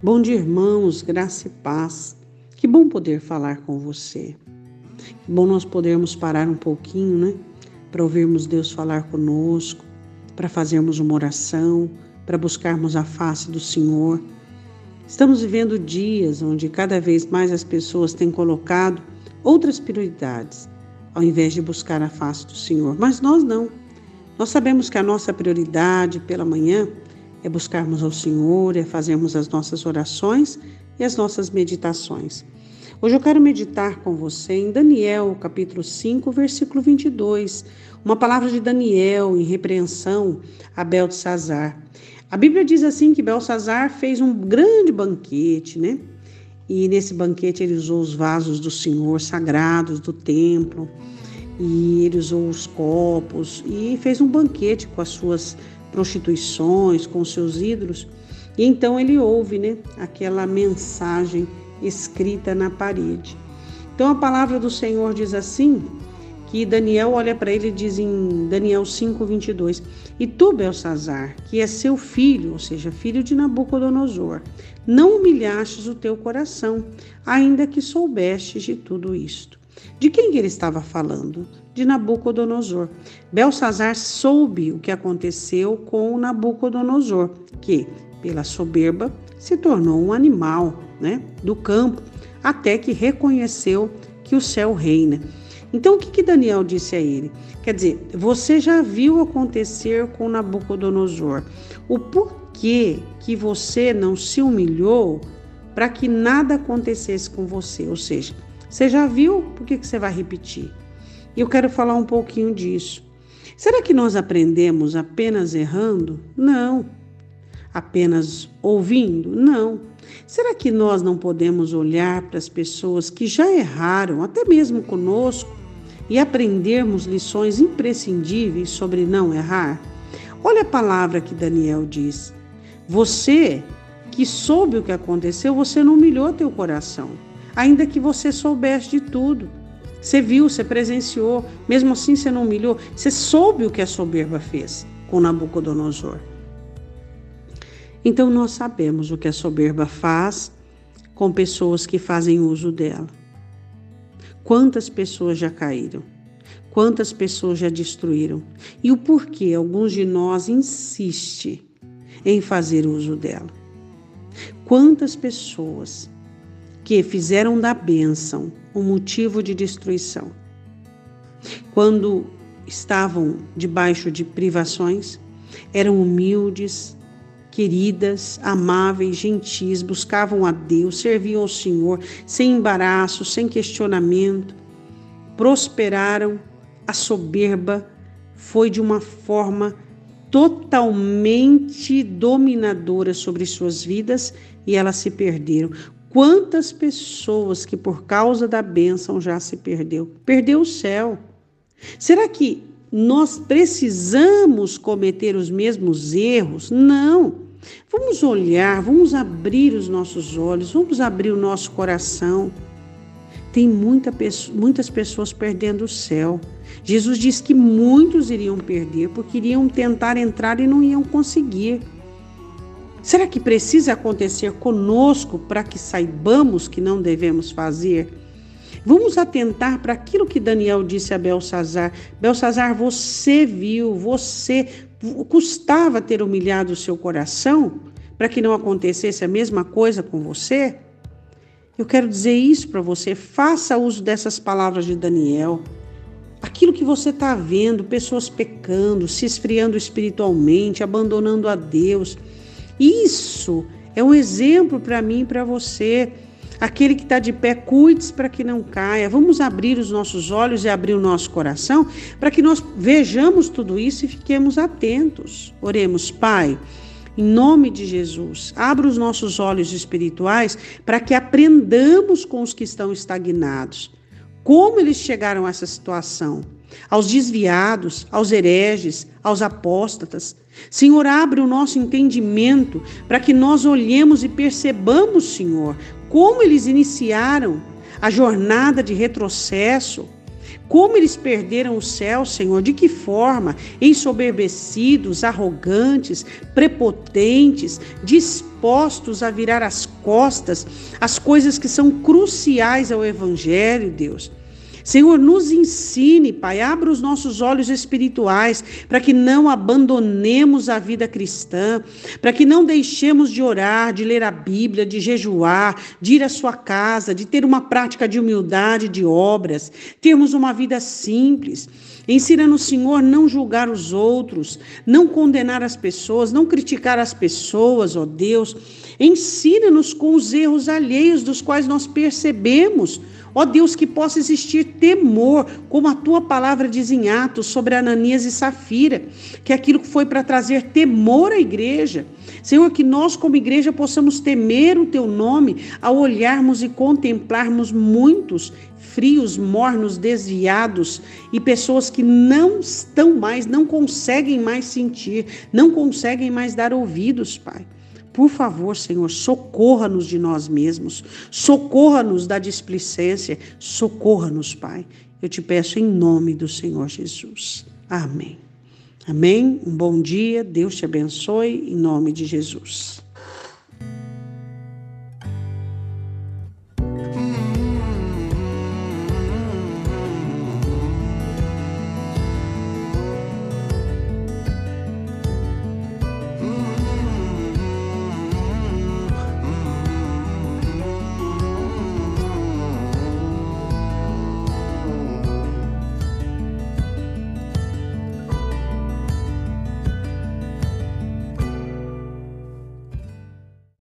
Bom dia, irmãos, graça e paz. Que bom poder falar com você. Que bom nós podermos parar um pouquinho, né? Para ouvirmos Deus falar conosco, para fazermos uma oração, para buscarmos a face do Senhor. Estamos vivendo dias onde cada vez mais as pessoas têm colocado outras prioridades, ao invés de buscar a face do Senhor. Mas nós não. Nós sabemos que a nossa prioridade pela manhã é buscarmos ao Senhor, é fazermos as nossas orações e as nossas meditações. Hoje eu quero meditar com você em Daniel, capítulo 5, versículo 22, uma palavra de Daniel em repreensão a Beltesazar. A Bíblia diz assim que Belsazar fez um grande banquete, né? E nesse banquete ele usou os vasos do Senhor sagrados do templo, e ele usou os copos e fez um banquete com as suas prostituições, com seus ídolos. E então ele ouve, né, aquela mensagem escrita na parede. Então a palavra do Senhor diz assim, que Daniel olha para ele e diz em Daniel 5:22: "E tu, Belsazar, que é seu filho, ou seja, filho de Nabucodonosor, não humilhastes o teu coração, ainda que soubestes de tudo isto." De quem ele estava falando? De Nabucodonosor. Belsazar soube o que aconteceu com Nabucodonosor, que, pela soberba, se tornou um animal né, do campo, até que reconheceu que o céu reina. Então, o que, que Daniel disse a ele? Quer dizer, você já viu acontecer com Nabucodonosor. O porquê que você não se humilhou para que nada acontecesse com você? Ou seja, você já viu? Por que, que você vai repetir? E eu quero falar um pouquinho disso. Será que nós aprendemos apenas errando? Não. Apenas ouvindo? Não. Será que nós não podemos olhar para as pessoas que já erraram, até mesmo conosco, e aprendermos lições imprescindíveis sobre não errar? Olha a palavra que Daniel diz. Você que soube o que aconteceu, você não humilhou teu coração ainda que você soubesse de tudo. Você viu, você presenciou, mesmo assim você não humilhou, você soube o que a soberba fez com Nabucodonosor. Então nós sabemos o que a soberba faz com pessoas que fazem uso dela. Quantas pessoas já caíram? Quantas pessoas já destruíram? E o porquê alguns de nós insistem em fazer uso dela? Quantas pessoas que fizeram da bênção um motivo de destruição. Quando estavam debaixo de privações, eram humildes, queridas, amáveis, gentis, buscavam a Deus, serviam ao Senhor sem embaraço, sem questionamento, prosperaram. A soberba foi de uma forma totalmente dominadora sobre suas vidas e elas se perderam. Quantas pessoas que por causa da bênção já se perdeu? Perdeu o céu. Será que nós precisamos cometer os mesmos erros? Não. Vamos olhar, vamos abrir os nossos olhos, vamos abrir o nosso coração. Tem muita, muitas pessoas perdendo o céu. Jesus disse que muitos iriam perder porque iriam tentar entrar e não iam conseguir. Será que precisa acontecer conosco para que saibamos que não devemos fazer? Vamos atentar para aquilo que Daniel disse a Belsazar. Belsazar, você viu, você custava ter humilhado o seu coração para que não acontecesse a mesma coisa com você? Eu quero dizer isso para você. Faça uso dessas palavras de Daniel. Aquilo que você está vendo, pessoas pecando, se esfriando espiritualmente, abandonando a Deus isso é um exemplo para mim e para você. Aquele que está de pé, cuide-se para que não caia. Vamos abrir os nossos olhos e abrir o nosso coração para que nós vejamos tudo isso e fiquemos atentos. Oremos, Pai. Em nome de Jesus, abra os nossos olhos espirituais para que aprendamos com os que estão estagnados. Como eles chegaram a essa situação? Aos desviados, aos hereges, aos apóstatas. Senhor, abre o nosso entendimento para que nós olhemos e percebamos, Senhor, como eles iniciaram a jornada de retrocesso. Como eles perderam o céu, Senhor? De que forma? Ensoberbecidos, arrogantes, prepotentes, dispostos a virar as costas às coisas que são cruciais ao Evangelho, Deus. Senhor, nos ensine, Pai, abra os nossos olhos espirituais para que não abandonemos a vida cristã, para que não deixemos de orar, de ler a Bíblia, de jejuar, de ir à sua casa, de ter uma prática de humildade, de obras, termos uma vida simples. Ensina-nos, Senhor, não julgar os outros, não condenar as pessoas, não criticar as pessoas, ó Deus. Ensina-nos com os erros alheios dos quais nós percebemos Ó Deus, que possa existir temor, como a tua palavra diz em Atos sobre Ananias e Safira, que aquilo foi para trazer temor à igreja. Senhor, que nós, como igreja, possamos temer o teu nome ao olharmos e contemplarmos muitos frios, mornos, desviados e pessoas que não estão mais, não conseguem mais sentir, não conseguem mais dar ouvidos, Pai. Por favor, Senhor, socorra-nos de nós mesmos, socorra-nos da displicência, socorra-nos, Pai. Eu te peço em nome do Senhor Jesus. Amém. Amém. Um bom dia, Deus te abençoe, em nome de Jesus.